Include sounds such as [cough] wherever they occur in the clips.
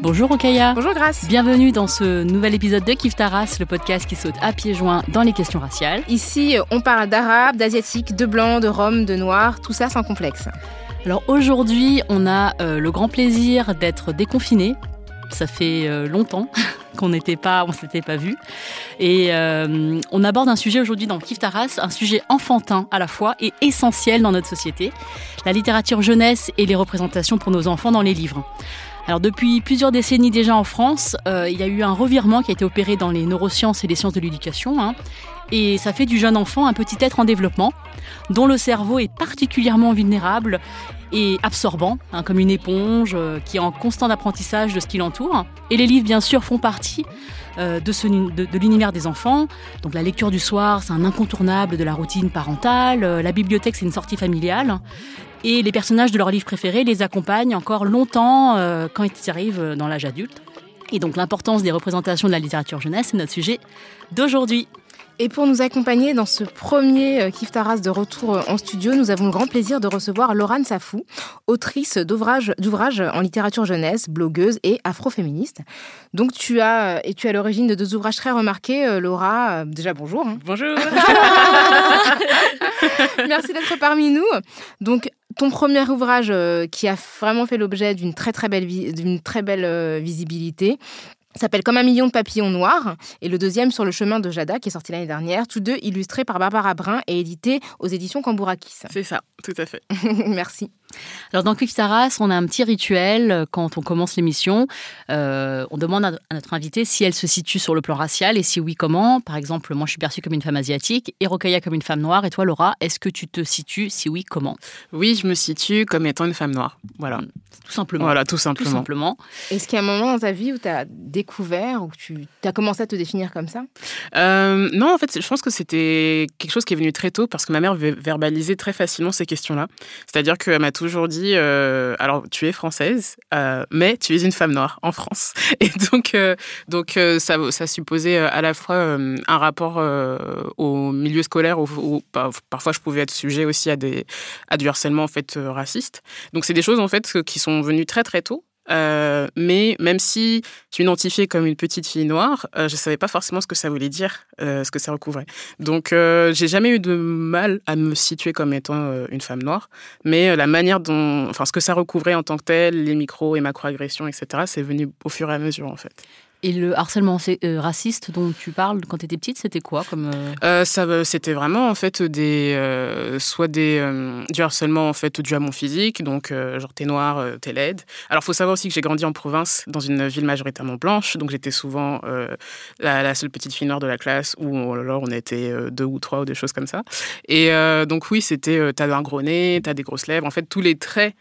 Bonjour Okaya. Bonjour Grace. Bienvenue dans ce nouvel épisode de Kif Taras, le podcast qui saute à pieds joints dans les questions raciales. Ici, on parle d'arabe, d'asiatique, de blanc, de rome, de noir, tout ça sans complexe. Alors aujourd'hui, on a euh, le grand plaisir d'être déconfiné. Ça fait euh, longtemps [laughs] qu'on n'était pas, on s'était pas vu, et euh, on aborde un sujet aujourd'hui dans Kif Taras, un sujet enfantin à la fois et essentiel dans notre société, la littérature jeunesse et les représentations pour nos enfants dans les livres. Alors depuis plusieurs décennies déjà en France, euh, il y a eu un revirement qui a été opéré dans les neurosciences et les sciences de l'éducation. hein. et ça fait du jeune enfant un petit être en développement, dont le cerveau est particulièrement vulnérable et absorbant, hein, comme une éponge euh, qui est en constant apprentissage de ce qui l'entoure. Et les livres, bien sûr, font partie euh, de, de, de l'univers des enfants. Donc la lecture du soir, c'est un incontournable de la routine parentale. La bibliothèque, c'est une sortie familiale. Et les personnages de leurs livres préférés les accompagnent encore longtemps euh, quand ils arrivent dans l'âge adulte. Et donc l'importance des représentations de la littérature jeunesse, c'est notre sujet d'aujourd'hui. Et pour nous accompagner dans ce premier euh, Kif Taras de retour euh, en studio, nous avons le grand plaisir de recevoir Laurane Safou, autrice d'ouvrages d'ouvrages en littérature jeunesse, blogueuse et afroféministe. Donc tu as et tu es à l'origine de deux ouvrages très remarqués, euh, Laura. Euh, déjà bonjour. hein. Bonjour. [laughs] [laughs] Merci d'être parmi nous. Donc ton premier ouvrage euh, qui a vraiment fait l'objet d'une très très belle vi- d'une très belle euh, visibilité s'appelle Comme un million de papillons noirs et le deuxième sur le chemin de Jada qui est sorti l'année dernière, tous deux illustrés par Barbara Brun et édités aux éditions Cambourakis. C'est ça, tout à fait. [laughs] Merci. Alors dans Quick Taras, on a un petit rituel euh, quand on commence l'émission. Euh, on demande à notre invité si elle se situe sur le plan racial et si oui, comment. Par exemple, moi je suis perçue comme une femme asiatique et Rokaya comme une femme noire. Et toi, Laura, est-ce que tu te situes? Si oui, comment? Oui, je me situe comme étant une femme noire. Voilà. Tout simplement. Voilà, tout Tout simplement. simplement. Est-ce qu'il y a un moment dans ta vie où tu as découvert, où tu as commencé à te définir comme ça? Euh, non, en fait, je pense que c'était quelque chose qui est venu très tôt parce que ma mère ver- verbalisait très facilement ces questions-là. C'est-à-dire qu'elle m'a toujours dit euh, alors, tu es française, euh, mais tu es une femme noire en France. [laughs] Et donc, euh, donc ça, ça supposait à la fois un rapport au milieu scolaire où, par- parfois je pouvais être sujet aussi à, des, à du harcèlement en fait, raciste. Donc, c'est des choses en fait qui sont venues très très tôt. Euh, mais même si je m'identifiais comme une petite fille noire, euh, je savais pas forcément ce que ça voulait dire, euh, ce que ça recouvrait. Donc, j'ai jamais eu de mal à me situer comme étant une femme noire, mais la manière dont, enfin, ce que ça recouvrait en tant que tel, les micros et macro-agressions, etc., c'est venu au fur et à mesure, en fait. Et le harcèlement euh, raciste dont tu parles quand tu étais petite, c'était quoi comme euh, Euh, ça, c'était vraiment en fait des, soit des du harcèlement en fait dû à mon physique, donc genre t'es noir, t'es laide. Alors faut savoir aussi que j'ai grandi en province, dans une ville majoritairement blanche, donc j'étais souvent la, seule petite fille noire de la classe, ou alors on était deux ou trois ou des choses comme ça. Et donc oui, c'était t'as un gros nez, t'as des grosses lèvres, en fait tous les traits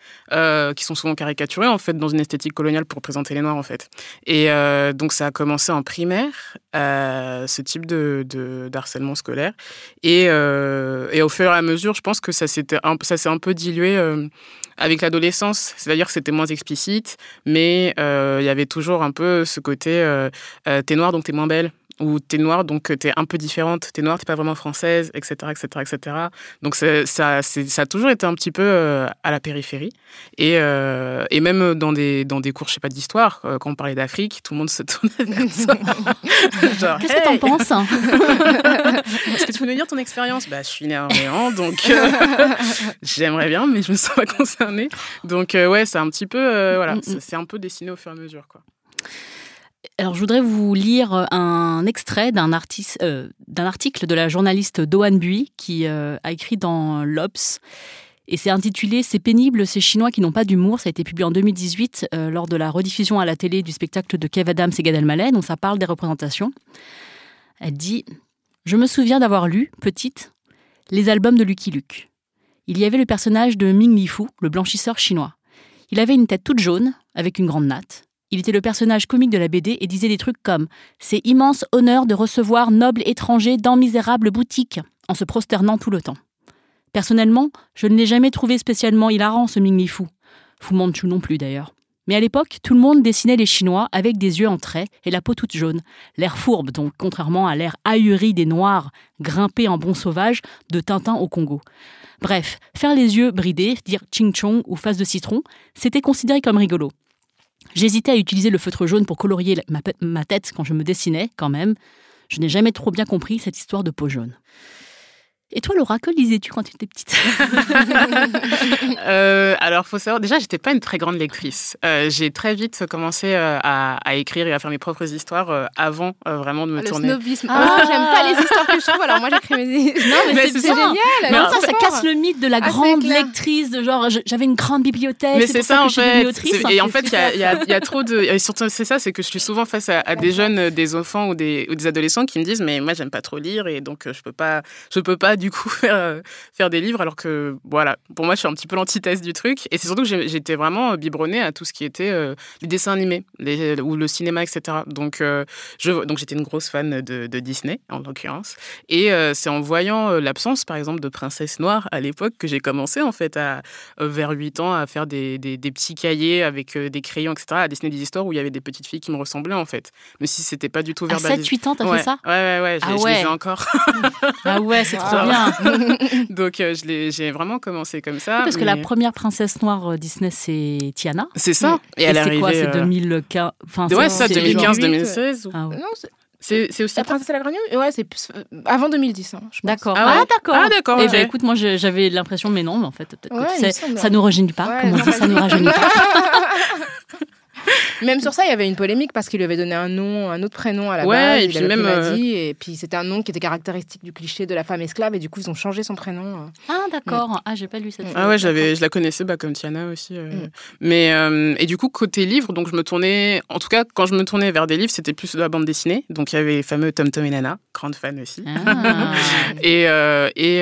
qui sont souvent caricaturés en fait dans une esthétique coloniale pour représenter les noirs en fait. Et euh, donc ça a commencé en primaire, euh, ce type de, d'harcèlement scolaire. Et, euh, et au fur et à mesure, je pense que ça, s'était un, s'est un peu dilué euh, avec l'adolescence. C'est-à-dire que c'était moins explicite, mais il y avait toujours un peu ce côté t'es noire donc t'es moins belle. Ou t'es noire donc t'es un peu différente. T'es noire, t'es pas vraiment française, etc. etc., etc. Donc ça, ça a toujours été un petit peu euh, à la périphérie. Et, euh, et même dans des, dans des cours, je sais pas, d'histoire, euh, quand on parlait d'Afrique, tout le monde se tournait vers [laughs] ça. [laughs] Qu'est-ce que t'en Hey penses? Est-ce que tu peux nous dire ton expérience? Bah, Je suis née à Orléans, donc euh, [laughs] j'aimerais bien, mais je me sens pas concernée. Donc, euh, ouais, c'est un petit peu. euh, voilà, Mm, mm. c'est c'est un peu dessiné au fur et à mesure. Quoi. Alors, je voudrais vous lire un extrait euh, d'un article de la journaliste Doane Bui qui euh, a écrit dans l'Obs Et c'est intitulé C'est pénible, ces Chinois qui n'ont pas d'humour. Ça a été publié en 2018 euh, lors de la rediffusion à la télé du spectacle de Kev Adams et Gad Elmaleh. Donc ça parle des représentations. Elle dit Je me souviens d'avoir lu, petite, les albums de Lucky Luke. Il y avait le personnage de Ming Li Fu, le blanchisseur chinois. Il avait une tête toute jaune, avec une grande natte. Il était le personnage comique de la BD et disait des trucs comme C'est immense honneur de recevoir noble étranger dans misérable boutique, en se prosternant tout le temps. Personnellement, je ne l'ai jamais trouvé spécialement hilarant, ce Ming Li Fu. Manchu non plus d'ailleurs. Mais à l'époque, tout le monde dessinait les Chinois avec des yeux en trait et la peau toute jaune. L'air fourbe, donc, contrairement à l'air ahuri des Noirs, grimpés en bon sauvage, de Tintin au Congo. Bref, faire les yeux bridés, dire ching chong ou face de citron, c'était considéré comme rigolo. J'hésitais à utiliser le feutre jaune pour colorier ma, tête quand je me dessinais, quand même. Je n'ai jamais trop bien compris cette histoire de peau jaune. Et toi, Laura, que lisais-tu quand tu étais petite? [laughs] Euh, Alors, faut savoir, déjà, j'étais pas une très grande lectrice. Euh, j'ai très vite commencé euh, à, écrire et à faire mes propres histoires euh, avant vraiment de me le tourner. Le snobisme. Ah, j'aime pas les histoires que je trouve. Alors moi, j'écris mes. Non, mais, c'est génial. Mais ça, ça casse le mythe de la ah, grande lectrice, de genre, j'avais une grande bibliothèque. Mais c'est ça, en fait. Et en fait, il y, a trop de. Et surtout, c'est ça, c'est que je suis souvent face à, des jeunes, des enfants ou des, ou des adolescents qui me disent, mais moi, j'aime pas trop lire et donc je peux pas, je peux pas du coup [laughs] faire, euh, faire des livres, alors que voilà, pour moi, je suis un petit peu l'antithèse du truc. Et c'est surtout que j'étais vraiment biberonnée à tout ce qui était euh, les dessins animés les, ou le cinéma, etc. Donc, euh, je, donc j'étais une grosse fan de, Disney, en l'occurrence. Et c'est en voyant l'absence, par exemple, de Princesse Noire à l'époque que j'ai commencé, en fait, à, vers 8 ans, à faire des, des, petits cahiers avec des crayons, etc., à dessiner des histoires où il y avait des petites filles qui me ressemblaient, en fait. Même si c'était pas du tout verbalisé. À 7-8 ans, t'as ouais. fait ça? Ouais, ouais, ouais. Ah je, ouais. les ai encore. [laughs] ah ouais, c'est trop bien. [laughs] [laughs] Donc, euh, j'ai vraiment commencé comme ça. parce que la première princesse noire euh, Disney, c'est Tiana. C'est ça. Et, elle c'est quoi C'est 2015 enfin, Ouais, ça, 2015-2016. Ah Non, c'est aussi. La princesse et la grenouille Ouais, c'est euh, avant 2010. Hein, d'accord. Ah, ah d'accord. Ah, d'accord. Eh ben, écoute, moi, j'avais l'impression, mais non, mais en fait, peut-être ouais, que ça nous rajeunit pas. Ouais, comme on dit, ça nous rajeunit pas. [laughs] Même sur ça, il y avait une polémique parce qu'il lui avait donné un nom, un autre prénom à la ouais, base. Et puis même. Euh... Dit, et puis c'était un nom qui était caractéristique du cliché de la femme esclave et du coup ils ont changé son prénom. Euh. Ah d'accord. Ouais. Ah j'ai pas lu cette. Ah ouais, j'avais, je la connaissais bah, comme Tiana aussi. Euh... Mm. Mais euh, et du coup côté livre, donc je me tournais, en tout cas quand je me tournais vers des livres, c'était plus de la bande dessinée. Donc il y avait les fameux Tom Tom et Nana, grande fan aussi. Ah. [laughs] et euh, et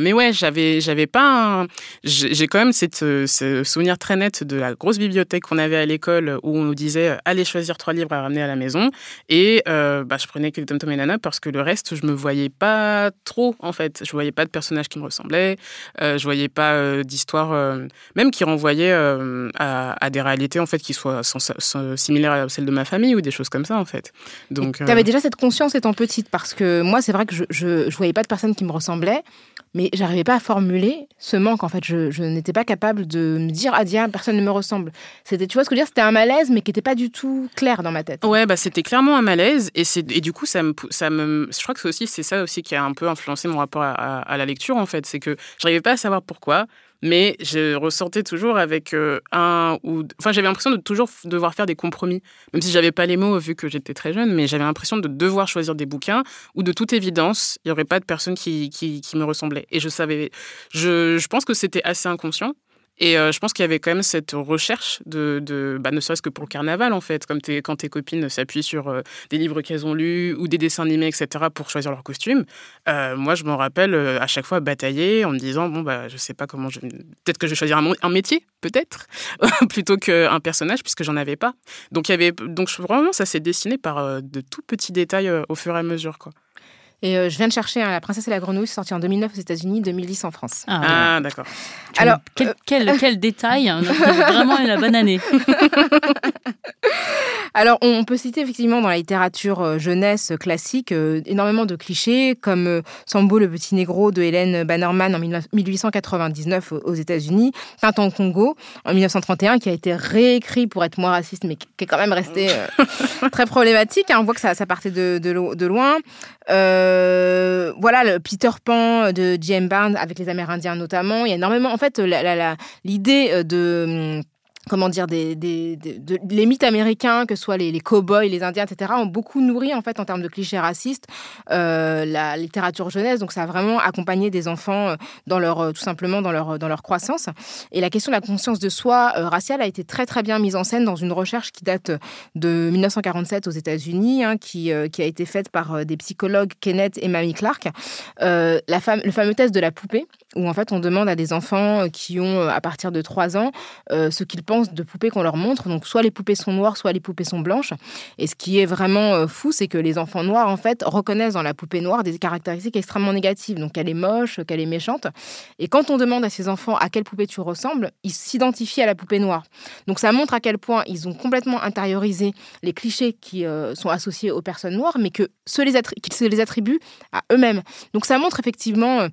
mais ouais, j'avais j'avais pas. Un... J'ai quand même cette, ce souvenir très net de la grosse bibliothèque qu'on avait à l'école où on nous disait allez choisir trois livres à ramener à la maison. Et euh, bah, je prenais que Tom Tom et Nana parce que le reste, je me voyais pas trop, en fait. Je voyais pas de personnages qui me ressemblaient. Euh, je voyais pas euh, d'histoire, euh, même qui renvoyait euh, à, à, des réalités, en fait, qui soient sans, sans, similaires à celles de ma famille ou des choses comme ça, en fait. Donc. Tu avais déjà cette conscience étant petite parce que moi, c'est vrai que je, je, je voyais pas de personnes qui me ressemblaient mais j'arrivais pas à formuler ce manque en fait. Je, je n'étais pas capable de me dire ah tiens personne ne me ressemble. C'était tu vois ce que je veux dire c'était un malaise mais qui n'était pas du tout clair dans ma tête. Ouais bah c'était clairement un malaise et c'est et du coup ça me ça me je crois que c'est aussi c'est ça aussi qui a un peu influencé mon rapport à, à, à la lecture en fait. C'est que j'arrivais pas à savoir pourquoi mais je ressortais toujours avec euh, un ou enfin j'avais l'impression de toujours devoir faire des compromis même si j'avais pas les mots vu que j'étais très jeune mais j'avais l'impression de devoir choisir des bouquins où de toute évidence il y aurait pas de personne qui, qui, qui me ressemblait. Et je savais je, je pense que c'était assez inconscient et euh, je pense qu'il y avait quand même cette recherche de, de bah, ne serait-ce que pour le carnaval, en fait, comme quand tes copines s'appuient sur euh, des livres qu'elles ont lus ou des dessins animés, etc., pour choisir leur costume. Euh, moi, je m'en rappelle à chaque fois batailler en me disant, bon, bah, je sais pas comment je... Peut-être que je vais choisir un, un métier, peut-être, [laughs] plutôt qu'un personnage, puisque j'en avais pas. Donc, il y avait... Donc, vraiment, ça s'est dessiné par de tout petits détails au fur et à mesure, quoi. Et euh, je viens de chercher hein, La Princesse et la Grenouille, sorti en 2009 aux États-Unis, 2010 en France. Ah, ah d'accord. Alors, quel, euh... quel, quel détail hein, Vraiment la bonne année. [laughs] Alors, on peut citer effectivement dans la littérature euh, jeunesse classique euh, énormément de clichés, comme euh, Sambo le petit négro de Hélène Bannerman en 1899 aux États-Unis, Tintin au Congo en 1931, qui a été réécrit pour être moins raciste, mais qui est quand même resté [laughs] très problématique. Hein. On voit que ça, ça partait de, de, de loin. Euh, voilà, le Peter Pan de J.M. Barnes avec les Amérindiens notamment. Il y a énormément, en fait, l'idée de comment dire, des, des, les mythes américains, que ce soit les, les cow-boys, les Indiens, etc., ont beaucoup nourri, en fait, en termes de clichés racistes, euh, la littérature jeunesse. Donc, ça a vraiment accompagné des enfants euh, dans leur, euh, tout simplement dans leur, dans leur croissance. Et la question de la conscience de soi raciale a été très, très bien mise en scène dans une recherche qui date de 1947 aux États-Unis, hein, qui, qui a été faite par des psychologues Kenneth et Mamie Clark. le fameux test de la poupée, où, en fait, on demande à des enfants qui ont, à partir de 3 ans, ce qu'ils pensent de poupées qu'on leur montre. Donc, soit les poupées sont noires, soit les poupées sont blanches. Et ce qui est vraiment euh, fou, c'est que les enfants noirs, en fait, reconnaissent dans la poupée noire des caractéristiques extrêmement négatives. Donc, qu'elle est moche, qu'elle est méchante. Et quand on demande à ces enfants à quelle poupée tu ressembles, ils s'identifient à la poupée noire. Donc, ça montre à quel point ils ont complètement intériorisé les clichés qui euh, sont associés aux personnes noires, mais qu'ils se les attribuent à eux-mêmes. Donc, ça montre effectivement euh,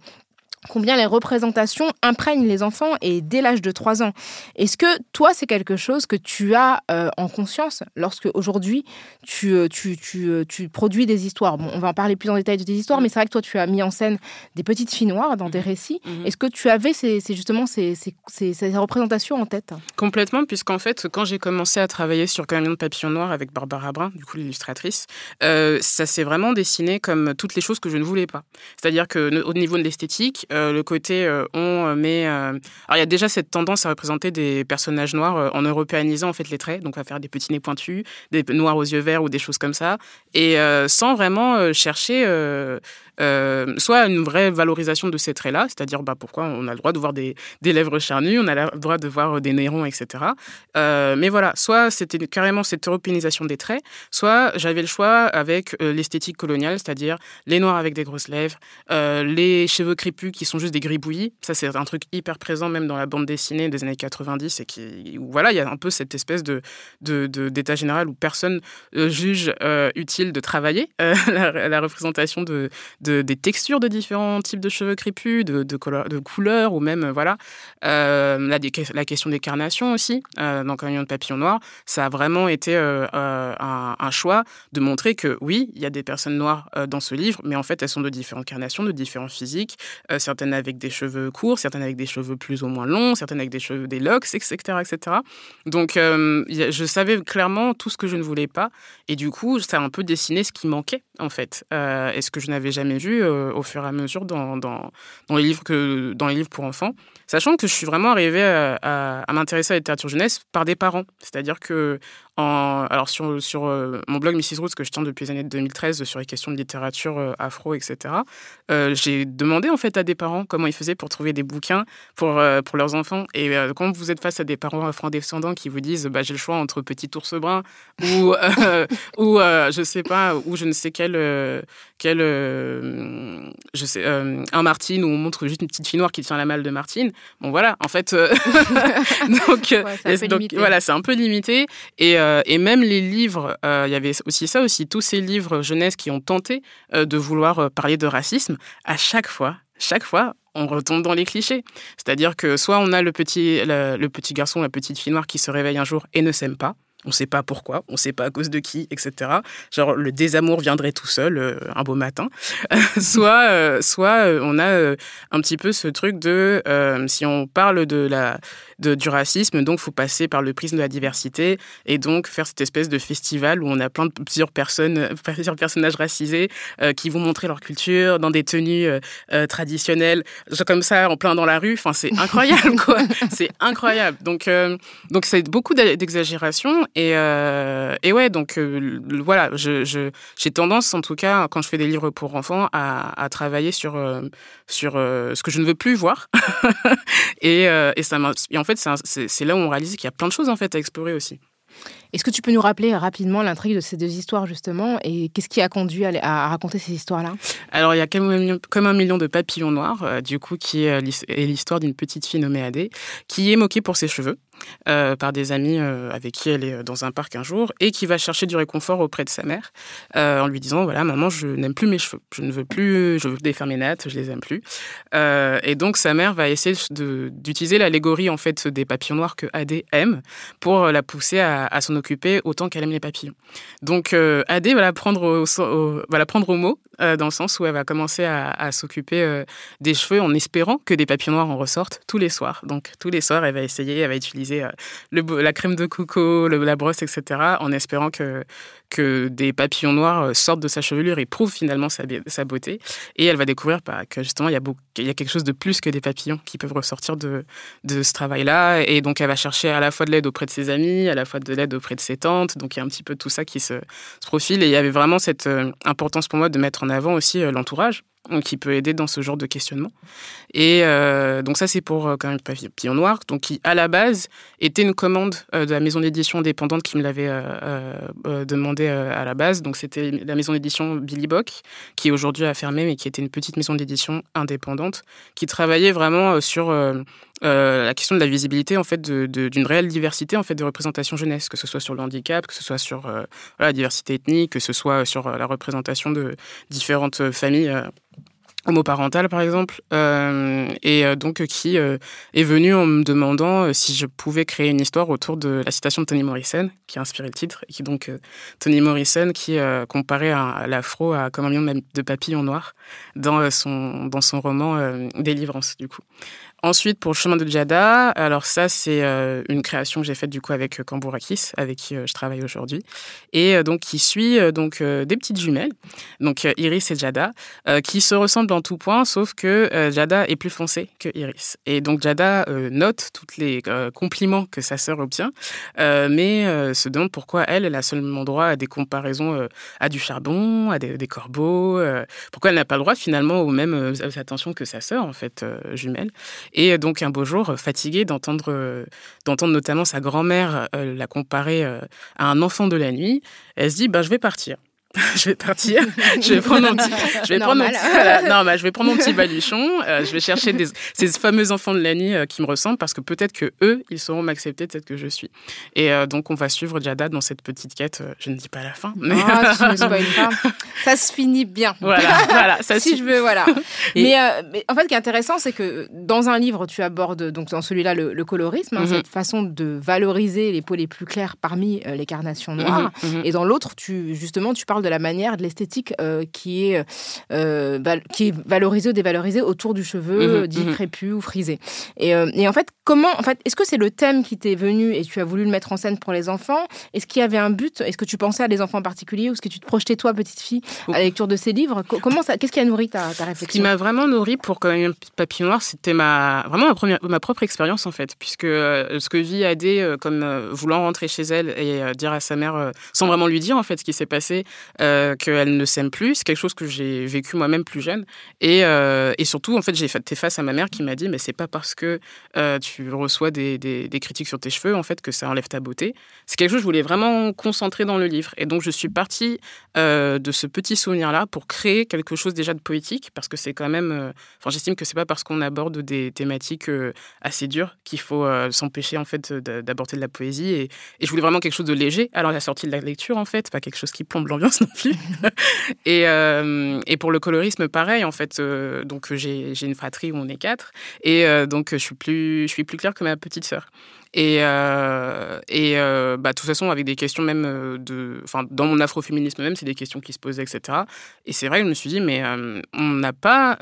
combien les représentations imprègnent les enfants et dès l'âge de 3 ans. Est-ce que toi, c'est quelque chose que tu as euh, en conscience lorsque aujourd'hui tu, euh, tu, tu, euh, tu, produis des histoires? Bon, On va en parler plus en détail de tes histoires, mm. mais c'est vrai que toi, tu as mis en scène des petites filles noires dans des mm. récits. Mm-hmm. Est-ce que tu avais ces, justement ces, ces, ces, représentations en tête? Complètement, puisqu'en fait, quand j'ai commencé à travailler sur Camion de papillon noir avec Barbara Brun, du coup l'illustratrice, ça s'est vraiment dessiné comme toutes les choses que je ne voulais pas. C'est-à-dire qu'au niveau de l'esthétique, euh, le côté euh, on euh, met. alors il y a déjà cette tendance à représenter des personnages noirs en européanisant en fait les traits, donc à faire des petits nez pointus, des noirs aux yeux verts ou des choses comme ça, et sans vraiment chercher soit une vraie valorisation de ces traits-là, c'est-à-dire bah, pourquoi on a le droit de voir des, des, lèvres charnues, on a le droit de voir des nez etc. Euh, mais voilà, soit c'était carrément cette européanisation des traits, soit j'avais le choix avec l'esthétique coloniale, c'est-à-dire les noirs avec des grosses lèvres, les cheveux crépus sont juste des gribouillis. Ça, c'est un truc hyper présent même dans la bande dessinée des années 90 et qui, voilà, il y a un peu cette espèce de, d'état général où personne juge utile de travailler [laughs] la, représentation de des textures de différents types de cheveux crépus, de, de, de couleurs, ou même, voilà. Euh, la, la, question des carnations aussi, euh, dans Camion de papillon noir, ça a vraiment été euh, euh, un, choix de montrer que oui, il y a des personnes noires dans ce livre, mais en fait, elles sont de différentes carnations, de différents physiques, certaines avec des cheveux courts, certaines avec des cheveux plus ou moins longs, certaines avec des cheveux, des locks, etc. etc. Donc, je savais clairement tout ce que je ne voulais pas, et du coup, ça a un peu dessiné ce qui manquait, en fait, et ce que je n'avais jamais vu euh, au fur et à mesure dans, les livres que, dans les livres pour enfants. Sachant que je suis vraiment arrivée à, à, m'intéresser à la littérature jeunesse par des parents. C'est-à-dire que, en, alors sur, sur euh, mon blog Mrs. Roots, que je tiens depuis les années 2013 sur les questions de littérature euh, afro, etc., euh, j'ai demandé en fait à des parents comment ils faisaient pour trouver des bouquins pour, pour leurs enfants. Et quand vous êtes face à des parents afro-descendants qui vous disent bah, j'ai le choix entre Petit ours brun ou, [laughs] ou je sais pas, ou je ne sais quel, quel je sais, un Martine où on montre juste une petite fille noire qui tient la malle de Martine. Bon voilà, en fait, [laughs] donc, donc voilà, c'est un peu limité. Et, euh, et même les livres, euh, il y avait aussi ça aussi, tous ces livres jeunesse qui ont tenté de vouloir parler de racisme, à chaque fois, chaque fois, on retombe dans les clichés. C'est-à-dire que soit on a le petit, le petit garçon, la petite fille noire qui se réveille un jour et ne s'aime pas, on ne sait pas pourquoi, on ne sait pas à cause de qui, etc. Genre le désamour viendrait tout seul euh, un beau matin. [laughs] soit, euh, soit euh, on a un petit peu ce truc de si on parle de la de, du racisme, donc faut passer par le prisme de la diversité et donc faire cette espèce de festival où on a plein de plusieurs personnes, [laughs] plusieurs personnages racisés qui vont montrer leur culture dans des tenues traditionnelles, comme ça en plein dans la rue. Enfin c'est incroyable [laughs] quoi, c'est incroyable. Donc donc c'est beaucoup d'exagération et, euh, et ouais, donc euh, voilà, j'ai je, tendance, en tout cas, quand je fais des livres pour enfants, à, à travailler sur, euh, sur ce que je ne veux plus voir. [laughs] et, et, ça en fait, c'est là où on réalise qu'il y a plein de choses en fait à explorer aussi. Est-ce que tu peux nous rappeler rapidement l'intrigue de ces deux histoires justement et qu'est-ce qui a conduit à, raconter ces histoires-là? Alors il y a comme un million de papillons noirs, du coup qui est l'histoire d'une petite fille nommée Adé qui est moquée pour ses cheveux. Euh, par des amis euh, avec qui elle est euh, dans un parc un jour et qui va chercher du réconfort auprès de sa mère en lui disant voilà maman je n'aime plus mes cheveux. Je ne veux plus je veux défaire mes nattes je les aime plus. Et donc sa mère va essayer d'utiliser l'allégorie en fait des papillons noirs que Adé aime pour la pousser à, s'en occuper autant qu'elle aime les papillons. Donc Adé va la prendre au, va la prendre au mot dans le sens où elle va commencer à, s'occuper des cheveux en espérant que des papillons noirs en ressortent tous les soirs. Donc tous les soirs, elle va essayer, elle va utiliser le, la crème de coco, la brosse, etc., en espérant que, que des papillons noirs sortent de sa chevelure et prouvent finalement sa, beauté. Et elle va découvrir bah, que justement, il y, a quelque chose de plus que des papillons qui peuvent ressortir de, ce travail-là. Et donc, elle va chercher à la fois de l'aide auprès de ses amis, à la fois de l'aide auprès de ses tantes. Donc, il y a un petit peu tout ça qui se, profile. Et il y avait vraiment cette euh, importance pour moi de mettre en avant aussi euh, l'entourage qui peut aider dans ce genre de questionnement. Et euh, donc ça, c'est pour euh, quand même Papillon Noir, donc qui à la base était une commande euh, de la maison d'édition indépendante qui me l'avait demandé à la base. Donc c'était la maison d'édition Billy Bock, qui aujourd'hui a fermé, mais qui était une petite maison d'édition indépendante, qui travaillait vraiment sur la question de la visibilité en fait d'une réelle diversité en fait de représentation jeunesse, que ce soit sur le handicap, que ce soit sur la diversité ethnique, que ce soit sur la représentation de différentes familles homoparentale par exemple, euh, et euh, donc qui euh, est venu en me demandant si je pouvais créer une histoire autour de la citation de Toni Morrison, qui a inspiré le titre, et qui donc Toni Morrison qui comparait à, l'afro à comme un million de papillons noirs dans son dans son roman Délivrance du coup. Ensuite, pour le chemin de Djada, alors ça, c'est euh, une création que j'ai faite du coup avec euh, Kambourakis, avec qui euh, je travaille aujourd'hui, et donc qui suit donc des petites jumelles, donc Iris et Djada, qui se ressemblent en tout point, sauf que Djada est plus foncé que Iris. Et donc Djada note tous les compliments que sa sœur obtient, mais se demande pourquoi elle, elle a seulement droit à des comparaisons à du charbon, à des, corbeaux, pourquoi elle n'a pas le droit finalement aux mêmes attentions que sa sœur en fait jumelle. Et donc un beau jour, fatiguée d'entendre euh, d'entendre notamment sa grand-mère euh, la comparer euh, à un enfant de la nuit, elle se dit bah, je vais partir. [laughs] je vais partir, je vais prendre mon petit, [laughs] je vais prendre mon petit, non, bah, je vais prendre mon petit baluchon, euh, je vais chercher des, ces fameux enfants de la nuit euh, qui me ressemblent parce que peut-être que eux, ils sauront m'accepter tel que je suis. Et euh, donc on va suivre Jada dans cette petite quête. je ne dis pas la fin, mais ah, [laughs] Ça se finit bien. Voilà, voilà. Ça si je veux, voilà. mais, en fait, ce qui est intéressant, c'est que dans un livre, tu abordes donc dans celui-là le, colorisme, hein, mhm. cette façon de valoriser les peaux les plus claires parmi les carnations noires, mhm, mhm. et dans l'autre, tu justement, tu parles de la manière, de l'esthétique euh, qui, est, euh, qui est valorisée ou dévalorisée autour du cheveu, mhm, dit mhm. crépus ou frisé. Et, et, en fait, comment, en fait, est-ce que c'est le thème qui t'est venu et tu as voulu le mettre en scène pour les enfants? Est-ce qu'il y avait un but? Est-ce que tu pensais à des enfants en particulier ou est-ce que tu te projetais toi, petite fille, à la lecture de ces livres? Comment ça Qu'est-ce qui a nourri ta, ta réflexion Ce qui m'a vraiment nourri pour quand même Papy Noir, c'était ma vraiment ma, première, ma propre expérience en fait, puisque ce que vit Adé comme voulant rentrer chez elle et dire à sa mère, sans vraiment lui dire en fait ce qui s'est passé, euh, qu'elle ne s'aime plus. C'est quelque chose que j'ai vécu moi-même plus jeune. Et, euh, et, surtout, en fait, j'ai été face à ma mère qui m'a dit, mais c'est pas parce que euh, tu reçois des, des, critiques sur tes cheveux, en fait, que ça enlève ta beauté. C'est quelque chose que je voulais vraiment concentrer dans le livre. Et donc, je suis partie de ce petit souvenir-là pour créer quelque chose déjà de poétique, parce que c'est quand même... Enfin, j'estime que c'est pas parce qu'on aborde des thématiques assez dures qu'il faut s'empêcher, en fait, d'aborder de la poésie. Et, je voulais vraiment quelque chose de léger. Alors, la sortie de la lecture, en fait, pas quelque chose qui plombe l'ambiance [laughs] euh, et, pour le colorisme, pareil, en fait. Euh, donc, j'ai une fratrie où on est quatre. Et euh, donc, je suis, plus, je suis plus claire que ma petite sœur. Et, et bah, de toute façon, avec des questions même de. Enfin, dans mon afroféminisme même, c'est des questions qui se posaient, etc. Et c'est vrai, je me suis dit, mais on n'a pas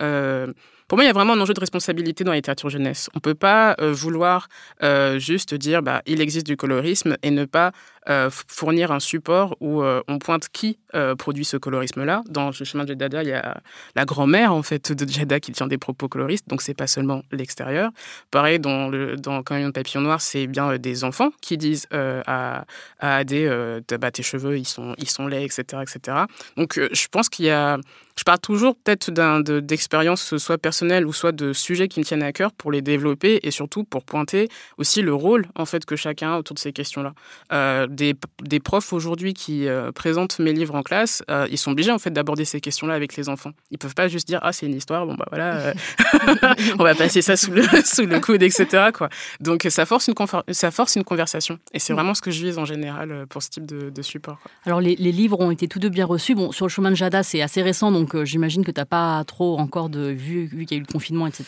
pour moi, il y a vraiment un enjeu de responsabilité dans la littérature jeunesse. On ne peut pas euh, vouloir euh, juste dire bah, il existe du colorisme et ne pas euh, fournir un support où on pointe qui produit ce colorisme-là. Dans le chemin de Dada, il y a la grand-mère en fait de Jada qui tient des propos coloristes, donc c'est pas seulement l'extérieur. Pareil, dans le dans Quand de papillon noir, c'est bien des enfants qui disent à, à des bah, tes cheveux ils sont ils sont laids, etc., etc. Donc je pense qu'il y a je parle toujours peut-être d'expériences soit personnelles ou soit de sujets qui me tiennent à cœur pour les développer et surtout pour pointer aussi le rôle en fait que chacun a autour de ces questions-là. Euh, des, des, profs aujourd'hui qui euh, présentent mes livres en classe, euh, ils sont obligés en fait d'aborder ces questions-là avec les enfants. Ils peuvent pas juste dire ah c'est une histoire, bon bah voilà, [laughs] on va passer ça sous le, [laughs] sous le coude, etc. Quoi. Donc ça force, une ça force une conversation et c'est vraiment ce que je vise en général pour ce type de, de support. Alors les, les, livres ont été tous deux bien reçus. Bon sur le chemin de Jada c'est assez récent donc euh, j'imagine que tu n'as pas trop encore de vu, vu qu'il y a eu le confinement, etc.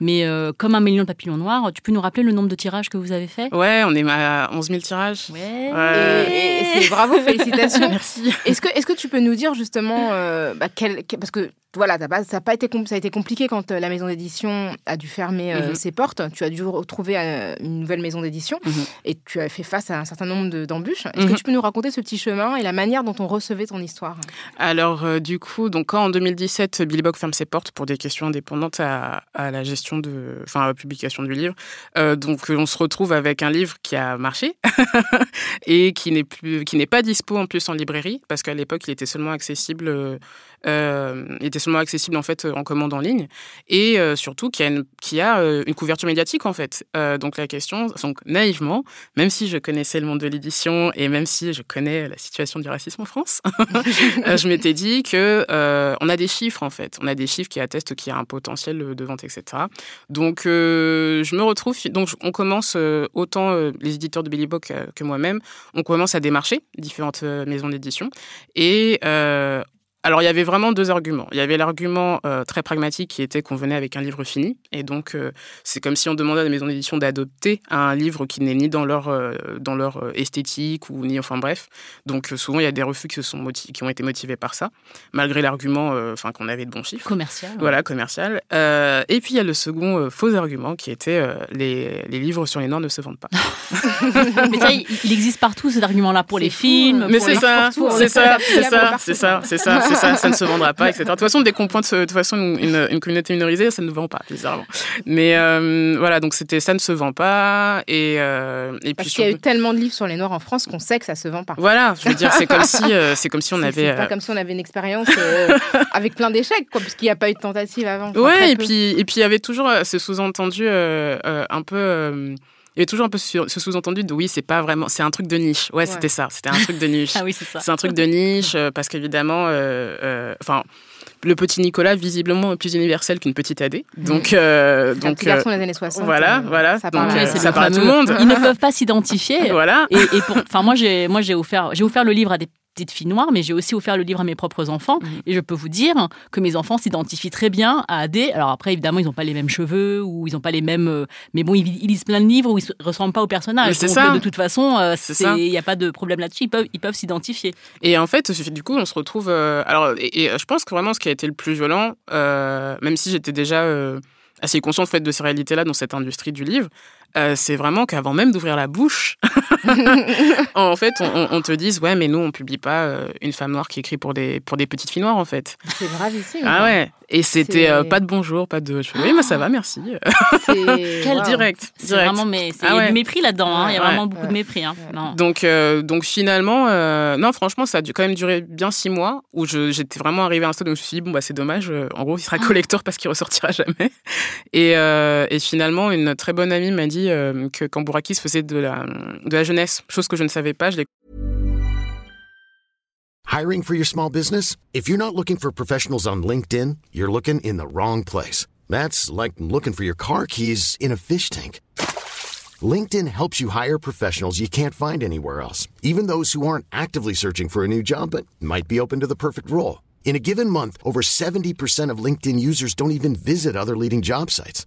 Mais euh, comme un million de papillons noirs, tu peux nous rappeler le nombre de tirages que vous avez fait? Ouais, on est à 11 000 tirages. Ouais. Et, bravo, félicitations. [laughs] Merci. Est-ce que, est que tu peux nous dire justement, bah, quel, parce que voilà, ça, a pas été, ça a été compliqué quand euh, la maison d'édition a dû fermer euh, mhm. ses portes. Tu as dû retrouver euh, une nouvelle maison d'édition mhm. et tu as fait face à un certain nombre d'embûches. Est-ce que mhm. tu peux nous raconter ce petit chemin et la manière dont on recevait ton histoire? Alors, du coup, donc, quand en 2017, Billy Bock ferme ses portes pour des questions indépendantes à, la gestion de. Enfin, à la publication du livre, donc on se retrouve avec un livre qui a marché [laughs] et qui n'est plus, qui n'est pas dispo en plus en librairie parce qu'à l'époque, il était seulement accessible euh, était seulement accessible en fait en commande en ligne et euh, surtout qui a, une, a euh, une couverture médiatique en fait. donc la question, donc naïvement, même si je connaissais le monde de l'édition et même si je connais la situation du racisme en France, [laughs] je m'étais dit que on a des chiffres en fait, on a des chiffres qui attestent qu'il y a un potentiel de vente, etc. Donc je me retrouve, donc on commence autant les éditeurs de Billy Book que moi-même, on commence à démarcher différentes maisons d'édition et alors, il y avait vraiment deux arguments. Il y avait l'argument euh, très pragmatique qui était qu'on venait avec un livre fini. Et donc, euh, c'est comme si on demandait à la maison d'édition d'adopter un livre qui n'est ni dans leur, euh, dans leur esthétique ou ni. Enfin, bref. Donc, souvent, il y a des refus qui, se sont qui ont été motivés par ça, malgré l'argument enfin qu'on avait de bons chiffres. Commercial. Voilà, commercial. et puis, il y a le second faux argument qui était les, les, livres sur les Noirs ne se vendent pas. [laughs] Mais ça, il, existe partout cet argument-là pour les films. Mais c'est ça, c'est ça, c'est ça, c'est ça, c'est ça ça, ça ne se vendra pas, etc. De toute façon, dès qu'on pointe de toute façon une, une, communauté minorisée, ça ne vend pas, bizarrement. Mais euh, voilà, donc c'était ça ne se vend pas. Et, euh, et Parce qu'il y a eu tellement de livres sur les Noirs en France qu'on sait que ça se vend pas. Voilà, je veux dire, c'est comme si, euh, [laughs] c'est comme si on avait. C'est pas comme si on avait une expérience avec plein d'échecs, quoi, parce qu'il n'y a pas eu de tentative avant. ouais, et puis, et puis il y avait toujours ce sous-entendu un peu il y avait toujours un peu ce sous-entendu de oui, c'est pas vraiment, c'est un truc de niche. Ouais, c'était ça, c'était un truc de niche. [laughs] ah oui, c'est ça. C'est un truc de niche euh, parce qu'évidemment, euh, euh, enfin. le petit Nicolas, visiblement plus universel qu'une petite Adé. Mm. Donc, euh, donc un garçon des années 60. Voilà, voilà. Ça parle, ça parle à tout le monde. Ils ne peuvent pas s'identifier. [laughs] voilà. Et, et enfin, moi, j'ai, moi, j'ai offert, j'ai offert le livre à des petite fille noire, mais j'ai aussi offert le livre à mes propres enfants. Mhm. Et je peux vous dire que mes enfants s'identifient très bien à Adé. Alors après, évidemment, ils n'ont pas les mêmes cheveux ou ils n'ont pas les mêmes. Euh, mais bon, ils, lisent plein de livres où ils ne ressemblent pas au personnage. C'est ça. De toute façon, euh, il n'y a pas de problème là-dessus. Ils peuvent, ils peuvent s'identifier. Et en fait, du coup, on se retrouve. Euh, alors, et, je pense que vraiment, ce qui a été le plus violent, même si j'étais déjà assez conscient fait, de ces réalités-là dans cette industrie du livre, euh, c'est vraiment qu'avant même d'ouvrir la bouche, [laughs] en fait, on, te dise ouais, mais nous, on publie pas euh, une femme noire qui écrit pour des pour des petites filles noires, en fait. C'est gravissime. Ah ouais. Et c'était euh, pas de bonjour, pas de. oui, mais ça va, merci. [laughs] Quel direct. C'est vraiment mais ah il y a du mépris là-dedans. Hein. Il y a vraiment beaucoup de mépris. Hein. Donc donc finalement, non, franchement, ça a dû quand même durer bien six mois où j'étais vraiment arrivée à un stade où je me suis dit bon bah c'est dommage. en gros, il sera [laughs] collector parce qu'il ressortira jamais. Et, et finalement, une très bonne amie m'a dit euh, que faisait de la, de la jeunesse, chose que je ne savais pas. Je Hiring for your small business? If you're not looking for professionals on LinkedIn, you're looking in the wrong place. That's like looking for your car keys in a fish tank. LinkedIn helps you hire professionals you can't find anywhere else, even those who aren't actively searching for a new job but might be open to the perfect role. In a given month, over 70% of LinkedIn users don't even visit other leading job sites.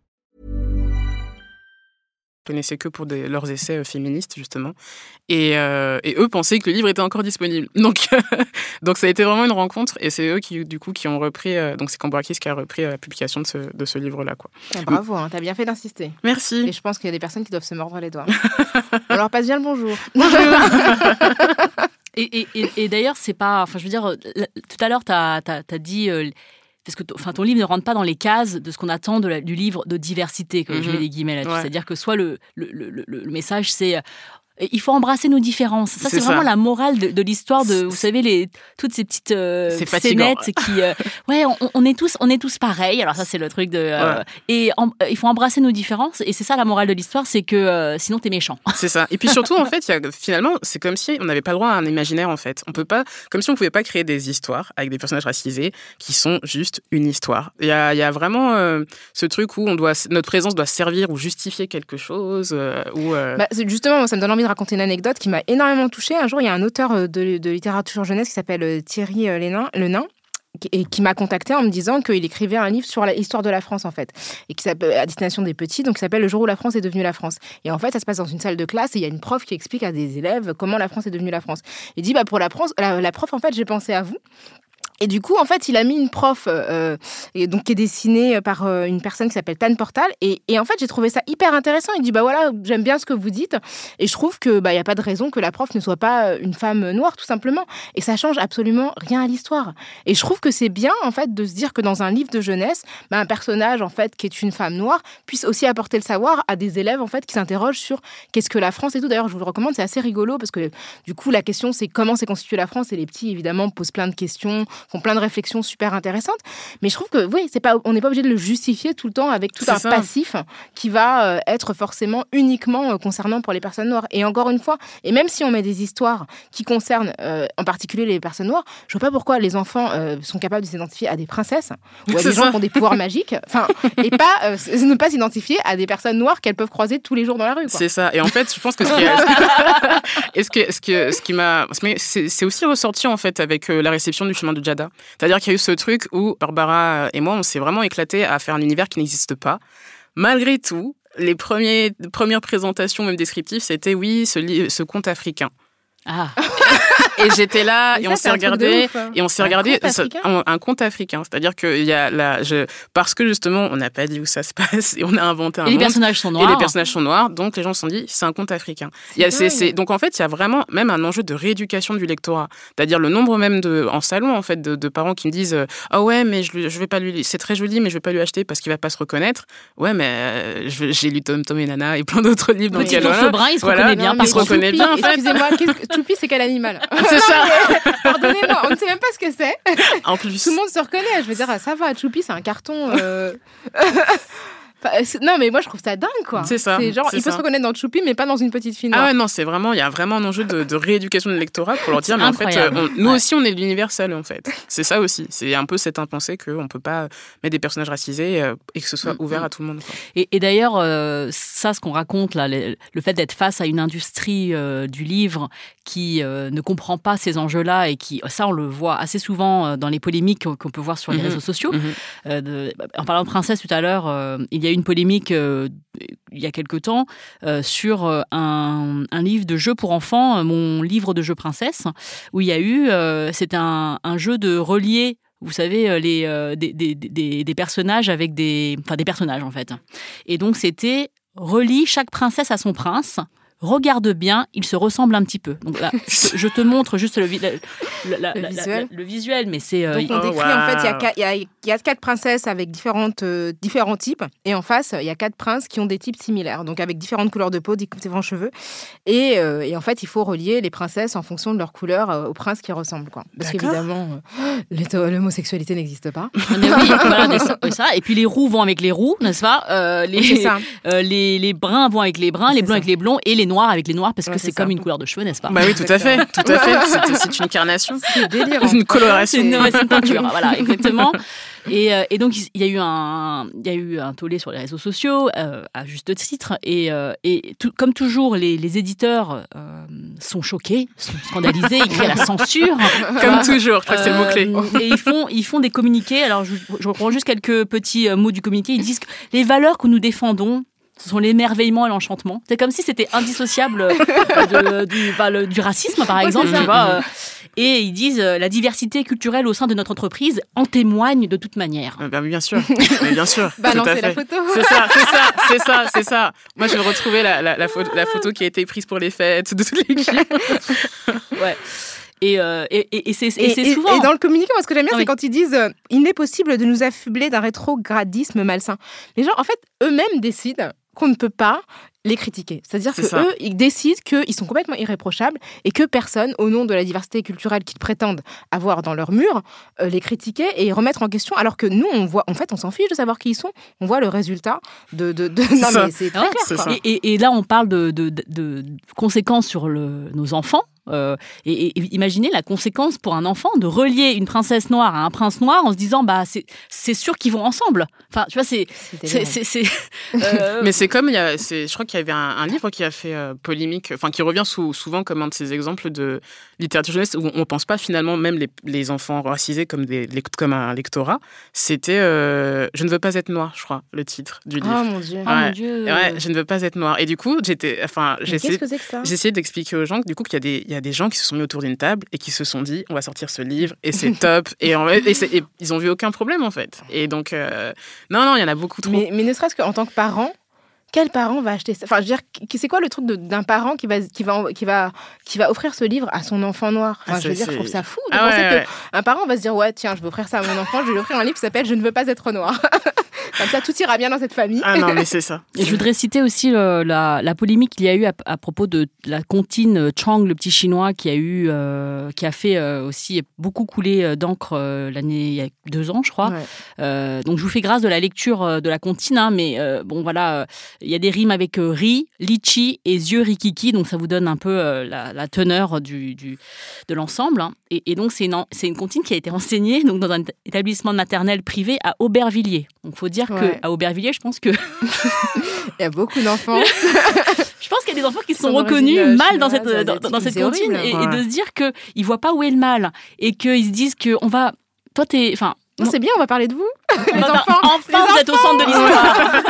Connaissais que pour des, leurs essais euh, féministes, justement. Et, euh, et, eux pensaient que le livre était encore disponible. [laughs] Donc, donc ça a été vraiment une rencontre. Et c'est eux qui, du coup, qui ont repris... Euh, donc c'est Cambourakis qui a repris la publication de ce, de ce livre-là. Quoi. Ah, bravo, hein, t'as bien fait d'insister. Merci. Et je pense qu'il y a des personnes qui doivent se mordre les doigts. Alors passe bien le bonjour. [laughs] Bonjour Et, et, et d'ailleurs, c'est pas. Enfin, je veux dire, tout à l'heure, tu as, as, dit. Euh, parce que enfin, ton livre ne rentre pas dans les cases de ce qu'on attend de du livre de diversité, comme je mets mhm. des guillemets là-dessus. C'est-à-dire que soit le, le, le, le message, c'est il faut embrasser nos différences. Ça, C'est vraiment ça. la morale de, de l'histoire de, vous savez, les, toutes ces petites euh, scénettes qui, euh, [laughs] ouais, on, on est tous, on est tous pareils. Alors ça, c'est le truc de, euh, Ouais. et en- euh, il faut embrasser nos différences. Et c'est ça la morale de l'histoire, c'est que euh, sinon t'es méchant. [laughs] C'est ça. Et puis surtout, en fait, il y a, finalement, c'est comme si on n'avait pas le droit à un imaginaire, en fait. On peut pas, comme si on pouvait pas créer des histoires avec des personnages racisés qui sont juste une histoire. Il y a, il y a vraiment euh, ce truc où on doit, notre présence doit servir ou justifier quelque chose, euh, ou euh, Bah, justement, moi, ça me donne envie de raconter une anecdote qui m'a énormément touchée. Un jour, il y a un auteur euh, de, littérature jeunesse qui s'appelle euh, Thierry euh, Lénin- Le Nain qui- et qui m'a contacté en me disant qu'il écrivait un livre sur l'histoire de la France en fait et qui s'appelle à destination des petits donc qui s'appelle le jour où la France est devenue la France. Et en fait ça se passe dans une salle de classe et il y a une prof qui explique à des élèves comment la France est devenue la France. Il dit bah pour la France la, la prof en fait j'ai pensé à vous et du coup, en fait, il a mis une prof euh, et donc qui est dessinée par euh, une personne qui s'appelle Tan Portal. Et, en fait, j'ai trouvé ça hyper intéressant. Il dit bah voilà, j'aime bien ce que vous dites, et je trouve que bah y a pas de raison que la prof ne soit pas euh, une femme noire, tout simplement. Et ça change absolument rien à l'histoire. Et je trouve que c'est bien en fait de se dire que dans un livre de jeunesse, bah, un personnage en fait qui est une femme noire puisse aussi apporter le savoir à des élèves en fait qui s'interrogent sur qu'est-ce que la France et tout. D'ailleurs, je vous le recommande, c'est assez rigolo parce que du coup, la question c'est comment s'est constituée la France? Et les petits évidemment posent plein de questions font plein de réflexions super intéressantes. Mais je trouve que oui, c'est pas, on n'est pas obligé de le justifier tout le temps avec tout un ça. passif qui va euh, être forcément uniquement euh, concernant pour les personnes noires. Et encore une fois, et même si on met des histoires qui concernent euh, en particulier les personnes noires, je vois pas pourquoi les enfants euh, sont capables de s'identifier à des princesses ou à des gens qui ont des pouvoirs magiques, enfin, et pas euh, ne pas s'identifier à des personnes noires qu'elles peuvent croiser tous les jours dans la rue. C'est ça. Et en fait, je pense que ce qui, et ce que, [laughs] ce que, ce qui m'a, c'est aussi ressorti en fait avec la réception du chemin de Jada. C'est-à-dire qu'il y a eu ce truc où Barbara et moi, on s'est vraiment éclaté à faire un univers qui n'existe pas. Malgré tout, les premiers, premières présentations, même descriptives, c'était oui, ce, ce conte africain. Ah, [laughs] Et j'étais là Mais et ça, on s'est regardé ouf, hein. et on s'est Un regardé conte ça- africain un, un conte africain. C'est-à-dire qu'il y a la, je, parce que justement, on n'a pas dit où ça se [laughs] passe et on a inventé un et les monde. personnages sont Et noirs. les personnages sont noirs, donc les gens se sont dit, c'est un conte africain. Il y a- c'est- dingue. c'est- donc en fait, il y a vraiment même un enjeu de rééducation du lectorat. C'est-à-dire le nombre même de, en salon, en fait, de, de parents qui me disent, euh, ah ouais, mais je, je vais pas lui, c'est très joli, mais je vais pas lui acheter parce qu'il va pas se reconnaître. Ouais, mais euh, j'ai lu Tom Tom et Nana et plein d'autres livres. elle- ours voilà. brun, il se Voilà. reconnaît bien. Non, il se reconnaît bien, en fait. Excusez-moi, que- Choupi, c'est quel animal? [laughs] C'est ça. Pardonnez-moi, on ne sait même pas ce que c'est. En plus. Tout le monde se reconnaît. Je veux dire, ça va, Choupi, c'est un carton. euh, [laughs] non, mais moi, je trouve ça dingue, quoi. C'est ça, genre, il peut ça. se reconnaître dans Choupi, mais pas dans une petite fille noire. Ah ouais, non, c'est vraiment, il y a vraiment un enjeu de, de rééducation de l'électorat pour leur dire, mais en fait, euh, on- nous Ouais. aussi, on est de l'universel, en fait. C'est ça aussi. C'est un peu cette impensée qu'on peut pas mettre des personnages racisés euh, et que ce soit Mm, ouvert mm. à tout le monde. quoi. Et, et d'ailleurs, euh, ça, ce qu'on raconte là, le, le fait d'être face à une industrie euh, du livre qui euh, ne comprend pas ces enjeux-là et qui, ça, on le voit assez souvent euh, dans les polémiques qu'on peut voir sur les Mhm. réseaux sociaux. Mhm. Euh, de- en parlant de princesse tout à l'heure, euh, il y a eu une polémique euh, il y a quelque temps euh, sur euh, un, livre de jeu pour enfants, mon livre de jeu princesse, où il y a eu, c'est un, jeu de relier. Vous savez, les, des- des personnages avec des. Enfin, des personnages, en fait. Et donc, c'était relie chaque princesse à son prince. Regarde bien, ils se ressemblent un petit peu. Donc là, [laughs] je te- montre juste le, vi- la- la- la- Le la- visuel. la- le visuel, mais c'est. euh, Donc on Oh, décrit en fait, il y, a y y quatre princesses avec différentes, euh, différents types, et en face, il y a quatre princes qui ont des types similaires, donc avec différentes couleurs de peau, différents cheveux. Et, euh, et en fait, il faut relier les princesses en fonction de leur couleur euh, aux princes qui ressemblent. Quoi. Parce qu'évidemment, euh, [gasps] l'homosexualité n'existe pas. Mais oui, [laughs] voilà, des- euh, ça. Et puis les roux vont avec les roux, n'est-ce pas Euh, les, ça. euh, les, les bruns vont avec les bruns, les blonds ça. avec les blonds et les noirs avec les noirs parce que Ouais, c'est comme ça. une couleur de cheveux, n'est-ce pas Bah oui, tout à fait, tout à fait. C'est- une incarnation. [laughs] C'est délirant. Une coloration. C'est une, une [laughs] peinture, voilà, exactement. Et, euh, et donc, il y a eu un, il y a eu un tollé sur les réseaux sociaux, euh, à juste titre. Et, euh, et tout- comme toujours, les, les éditeurs euh, sont choqués, sont scandalisés, ils crient à la censure. Comme toujours, c'est le mot-clé. Euh, et ils font, ils font des communiqués. Alors, je, je reprends juste quelques petits mots du communiqué. Ils disent que les valeurs que nous défendons, ce sont l'émerveillement et l'enchantement. C'est comme si c'était indissociable euh, de- du, bah, le- du racisme, par exemple. tu vois, euh, et ils disent euh, la diversité culturelle au sein de notre entreprise en témoigne de toute manière. Euh, bah, bien sûr, mais bien sûr. [laughs] Balancer la photo. C'est ça, c'est ça, c'est ça, c'est ça. Moi, je vais retrouver la, la, la, photo, la photo qui a été prise pour les fêtes de toute l'équipe. [laughs] Ouais. Et, euh, et, et- et c'est souvent. et dans le communiqué, moi, ce que j'aime bien, c'est oui. quand ils disent euh, il n'est possible de nous affubler d'un rétrogradisme malsain. Les gens, en fait, eux-mêmes décident qu'on ne peut pas les critiquer. C'est-à-dire C'est que ça. eux, ils décident qu'ils sont complètement irréprochables et que personne, au nom de la diversité culturelle qu'ils prétendent avoir dans leur mur, euh, les critiquer et remettre en question. Alors que nous, on voit, en fait, on s'en fiche de savoir qui ils sont. On voit le résultat de. de, de- Non, ça. mais c'est très clair. Et, et- et là, on parle de, de- de- de conséquences sur le- nos enfants. Euh, et, et imaginez la conséquence pour un enfant de relier une princesse noire à un prince noir en se disant bah c'est c'est sûr qu'ils vont ensemble. Enfin, tu vois, c'est C'est c'est délirant. c'est- c'est- [laughs] euh, Mais c'est comme, il y a, c'est, je crois qu'il y avait un, un livre qui a fait euh, polémique, enfin qui revient sou- souvent comme un de ces exemples de littérature jeunesse où on ne pense pas finalement même les, les enfants racisés comme, des, comme un lectorat. C'était euh, Je ne veux pas être noir, je crois, le titre du livre. Oh mon dieu. oh mon ouais. Dieu. Ouais, je ne veux pas être noir. Et du coup, j'étais, enfin, j'ai essayé d'expliquer aux gens du coup qu'il y a des, il y a des gens qui se sont mis autour d'une table et qui se sont dit, on va sortir ce livre et c'est [laughs] top. Et, en, et, ils ont vu aucun problème en fait. Et donc, euh, non, non, il y en a beaucoup trop. mais, mais ne serait-ce qu'en tant que parent, quel parent va acheter ça? Enfin, je veux dire, c'est quoi le truc d'un parent qui va, qui, va, qui, va, qui va offrir ce livre à son enfant noir? Enfin, Ah, Je veux dire, je trouve ça fou de Ah ouais, penser ouais, qu'un parent va se dire Ouais, tiens, je vais offrir ça à mon enfant, je vais lui offrir un livre qui s'appelle Je ne veux pas être noir. [laughs] Comme ça, tout ira bien dans cette famille. Ah non, mais c'est ça. Et je voudrais citer aussi euh, la, la polémique qu'il y a eu à, à propos de la comptine Chang, le petit chinois, qui a eu, euh, qui a fait euh, aussi beaucoup couler d'encre euh, l'année il y a deux ans, je crois. Ouais. Euh, donc je vous fais grâce de la lecture de la comptine, hein, mais euh, bon voilà, euh, il y a des rimes avec euh, riz, litchi et yeux rikiki, donc ça vous donne un peu euh, la, la teneur du, du- de l'ensemble. hein. Et, et donc c'est une, c'est une comptine qui a été enseignée donc dans un établissement maternel privé à Aubervilliers. Donc faut dire Ouais. que à Aubervilliers, je pense que [laughs] Il y a beaucoup d'enfants. [laughs] je pense qu'il y a des enfants qui se sont Son reconnus mal dans cette, dans, cette horrible. et, et Ouais. de se dire qu'ils voient pas où est le mal et qu'ils se disent que on va. Toi, t'es. Enfin, Non, c'est bien, on va parler de vous. [laughs] Les Enfin, enfants. Enfin, vous êtes au centre de l'histoire.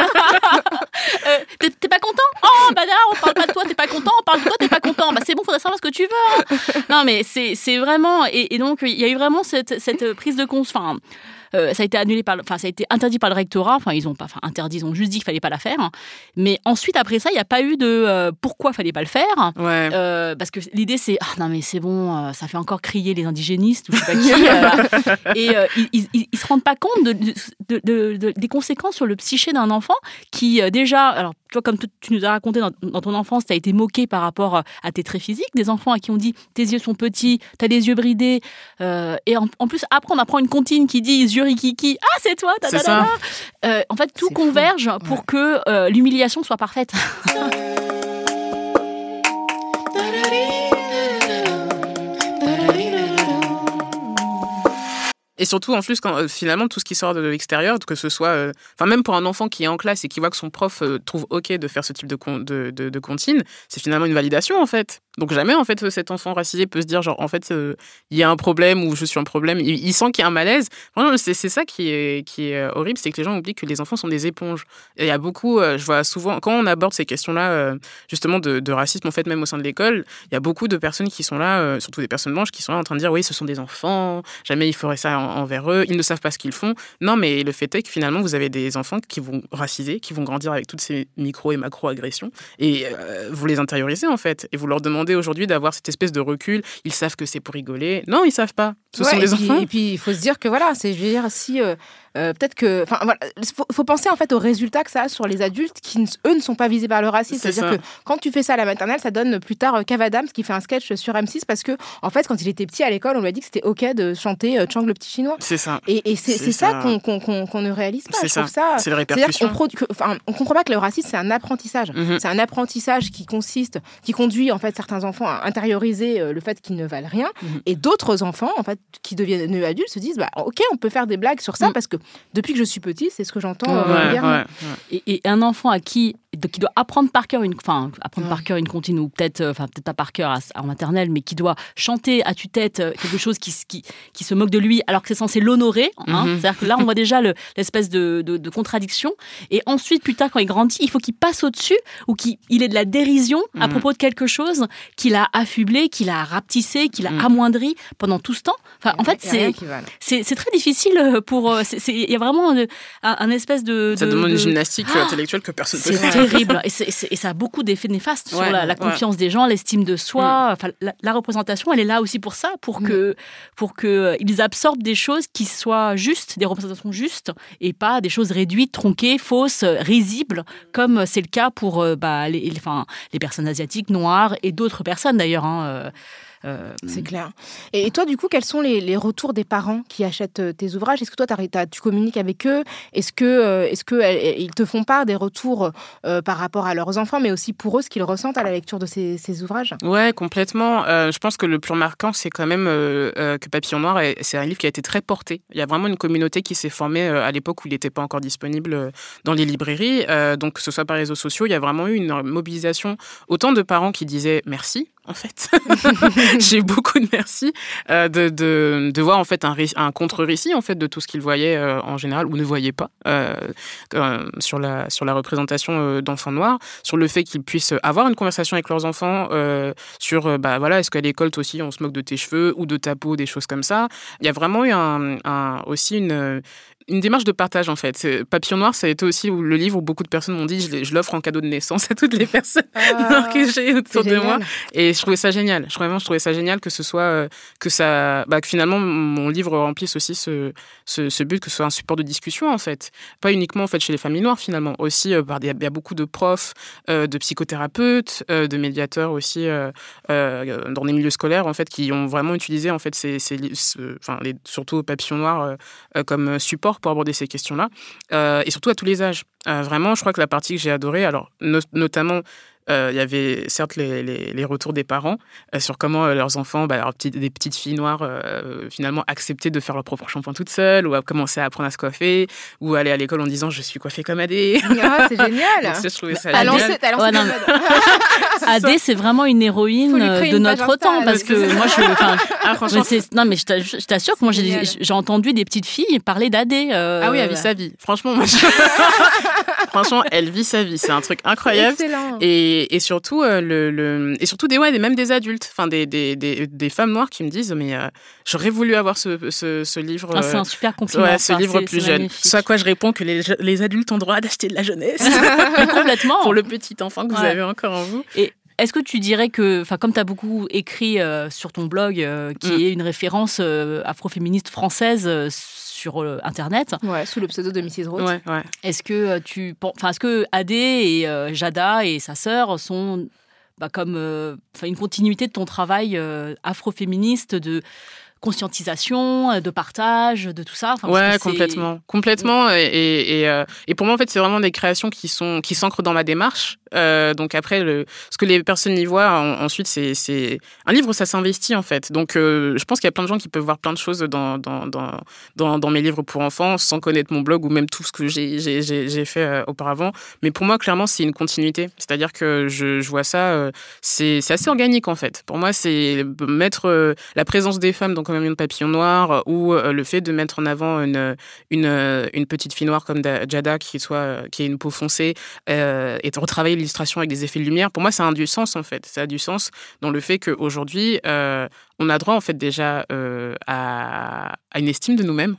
Euh, t'es t'es pas content? Oh, bah là, on parle pas de toi, t'es pas content. On parle de toi, t'es pas content. Bah c'est bon, faudrait savoir ce que tu veux. Non, mais c'est c'est vraiment. Et, et donc, il y a eu vraiment cette, cette prise de conscience. Enfin, euh, ça a été annulé par, enfin, ça a été interdit par le rectorat. Enfin, ils ont pas, enfin, interdit, ils ont juste dit qu'il fallait pas la faire. hein. Mais ensuite, après ça, il n'y a pas eu de euh, pourquoi fallait pas le faire. Ouais. Euh, parce que l'idée c'est ah non mais c'est bon euh, ça fait encore crier les indigénistes ou je sais pas qui [laughs] et ils, ils, se rendent pas compte de, de- de- de- des conséquences sur le psyché d'un enfant qui déjà alors tu vois comme tu, nous as raconté dans, dans ton enfance tu as été moqué par rapport euh, à tes traits physiques des enfants à qui on dit tes yeux sont petits tu as les yeux bridés euh, et en, en plus après on apprend une comptine qui dit yeux rikiki ah c'est toi ta, ta, C'est ta, ça. ta. Euh, en fait tout fou. converge pour Ouais. que euh, l'humiliation soit parfaite [laughs] Et surtout, en plus, quand euh, finalement, tout ce qui sort de l'extérieur, que ce soit. euh, Enfin, même pour un enfant qui est en classe et qui voit que son prof euh, trouve OK de faire ce type de, con- de, de, comptine, c'est finalement une validation, en fait. Donc, jamais, en fait, cet enfant racisé peut se dire, genre, en fait, euh, il y a un problème ou je suis un problème. Il, il sent qu'il y a un malaise. C'est ça qui est, qui est euh, horrible, c'est que les gens oublient que les enfants sont des éponges. Et il y a beaucoup, euh, je vois souvent, quand on aborde ces questions-là, euh, justement, de, racisme, en fait, même au sein de l'école, il y a beaucoup de personnes qui sont là, euh, surtout des personnes blanches, qui sont là en train de dire, oui, ce sont des enfants, jamais ils feraient ça en- envers eux, ils ne savent pas ce qu'ils font. Non, mais le fait est que finalement, vous avez des enfants qui vont raciser, qui vont grandir avec toutes ces micro et macro-agressions, et euh, vous les intériorisez, en fait, et vous leur demandez aujourd'hui d'avoir cette espèce de recul, ils savent que c'est pour rigoler. Non, ils savent pas. Ce Ouais, sont puis, enfants. Et puis, il faut se dire que voilà, c'est, je veux dire, si euh, euh, peut-être que, enfin voilà, faut, faut penser en fait aux résultats que ça a sur les adultes qui, eux, ne sont pas visés par le racisme. C'est C'est-à-dire que quand tu fais ça à la maternelle, ça donne plus tard euh, Kev Adams qui fait un sketch sur M6 parce que, en fait, quand il était petit à l'école, on lui a dit que c'était ok de chanter Chang le petit chinois. C'est ça. Et, et c'est, C'est c'est ça, ça. qu'on, qu'on, qu'on- qu'on ne réalise pas. C'est Je ça. ça. C'est les C'est-à-dire répercussions. qu'on produ- enfin, on comprend pas que le racisme c'est un apprentissage. Mhm. C'est un apprentissage qui consiste, qui conduit en fait certains enfants à intérioriser le fait qu'ils ne valent rien, Mhm. et d'autres enfants en fait qui deviennent adultes se disent bah ok on peut faire des blagues sur ça Mhm. parce que depuis que je suis petit c'est ce que j'entends Ouais, euh, Ouais, régulièrement. ouais, ouais. et, et un enfant à qui qui doit apprendre par cœur une enfin apprendre Ouais. par cœur une comptine ou peut-être euh, enfin peut-être pas par cœur en maternelle mais qui doit chanter à tue-tête euh, quelque chose qui, qui qui se moque de lui alors que c'est censé l'honorer hein. Mhm. c'est-à-dire que là on voit déjà le- l'espèce de, de, de contradiction et ensuite plus tard quand il grandit il faut qu'il passe au-dessus ou qu'il il ait de la dérision à Mhm. propos de quelque chose qu'il a affublé qu'il a rapetissé qu'il a Mhm. amoindri pendant tout ce temps enfin en fait c'est c'est très difficile euh, pour il y a vraiment un, un espèce de Ça de- demande une gymnastique euh, intellectuelle que personne ne peut faire. Terrible. Et, ça a beaucoup d'effets néfastes sur la, confiance des gens, l'estime de soi. Mm. Enfin, la, représentation, elle est là aussi pour ça, pour mm. que pour que euh, ils absorbent des choses qui soient justes, des représentations justes, et pas des choses réduites, tronquées, fausses, risibles, comme c'est le cas pour euh, bah, les, enfin, les personnes asiatiques, noires et d'autres personnes d'ailleurs. Hein, euh, euh, c'est clair. Et toi, du coup, quels sont les, retours des parents qui achètent euh, tes ouvrages? Est-ce que toi, tu communiques avec eux? Est-ce que, euh, est-ce que ils te font part des retours par rapport à leurs enfants, mais aussi pour eux, ce qu'ils ressentent à la lecture de ces, ouvrages? Ouais, complètement. je pense que le plus marquant, c'est quand même que Papillon Noir, c'est un livre qui a été très porté. Il y a vraiment une communauté qui s'est formée à l'époque où il n'était pas encore disponible dans les librairies. donc, que ce soit par les réseaux sociaux, il y a vraiment eu une mobilisation autant de parents qui disaient merci en fait. [laughs] J'ai beaucoup de merci euh, de, de, de, voir en fait un, un contre-récit en fait de tout ce qu'ils voyaient euh, en général ou ne voyaient pas euh, sur la sur la représentation d'enfants noirs, sur le fait qu'ils puissent avoir une conversation avec leurs enfants sur bah voilà est-ce qu'à l'école aussi on se moque de tes cheveux ou de ta peau des choses comme ça. Il y a vraiment eu un aussi une une démarche de partage en fait. Papillon Noir, ça a été aussi le livre où beaucoup de personnes m'ont dit je, l'offre en cadeau de naissance à toutes les personnes ah, que j'ai autour de moi. Et je trouvais ça génial. Je, vraiment, je trouvais ça génial que ce soit euh, que ça, bah, que finalement mon livre remplisse aussi ce, ce, but que ce soit un support de discussion en fait. Pas uniquement en fait chez les familles noires finalement, aussi euh, il y a beaucoup de profs, euh, de psychothérapeutes, de médiateurs aussi dans les milieux scolaires en fait qui ont vraiment utilisé en fait ces, enfin les, surtout Papillon Noir comme support pour aborder ces questions-là, euh, et surtout à tous les âges. Euh, vraiment, je crois que la partie que j'ai adorée, alors notamment il y avait certes les, les, retours des parents euh, sur comment euh, leurs enfants, bah, des petites filles noires, finalement acceptaient de faire leur propre shampoing toutes seules, ou à commencer à apprendre à se coiffer, ou aller à l'école en disant je suis coiffée comme Adé. Ah, c'est [laughs] génial. je trouvais ça génial. [laughs] Adé, c'est vraiment une héroïne de notre temps, parce que moi, je, [laughs] ah, franchement, non mais je t'assure que moi j'ai entendu des petites filles parler d'Adé. Ah oui, elle vit sa vie. Franchement, moi, franchement, elle vit sa vie. C'est un truc incroyable. Excellent. Et et, surtout, euh, le, et surtout des, ouais, même des adultes, enfin des, des, des, femmes noires qui me disent Mais euh, j'aurais voulu avoir ce, ce, livre. Ah, c'est un super compliment. Ouais, ce livre plus jeune. Soit à quoi je réponds que les, les adultes ont droit d'acheter de la jeunesse. [laughs] [laughs] complètement. Pour le petit enfant que vous avez encore en vous. Et est-ce que tu dirais que, enfin, comme tu as beaucoup écrit euh, sur ton blog, qui mm. est une référence afroféministe française sur euh, Internet. Ouais, sous le pseudo de Mrs. Roth. Ouais, ouais. Est-ce que euh, tu, enfin, est-ce que Adé et euh, Jada et sa sœur sont bah, comme une continuité de ton travail afroféministe de conscientisation, de partage, de tout ça. Enfin, ouais, complètement, complètement. Et, et, et, pour moi, en fait, c'est vraiment des créations qui sont qui s'ancrent dans ma démarche euh, donc après, le, ce que les personnes y voient, ensuite, c'est un livre, ça s'investit en fait. Donc euh, je pense qu'il y a plein de gens qui peuvent voir plein de choses dans, dans, dans, dans, mes livres pour enfants sans connaître mon blog ou même tout ce que j'ai fait euh, auparavant. Mais pour moi, clairement, c'est une continuité. C'est-à-dire que je, je, vois ça, c'est assez organique en fait. Pour moi, c'est mettre la présence des femmes dans Comme un papillon noir ou le fait de mettre en avant une, une, une petite fille noire comme Jada qui, soit, qui a une peau foncée et de retravailler l'illustration avec des effets de lumière, pour moi, ça a du sens en fait. Ça a du sens dans le fait qu'aujourd'hui, euh, on a droit en fait déjà euh, à, une estime de nous-mêmes.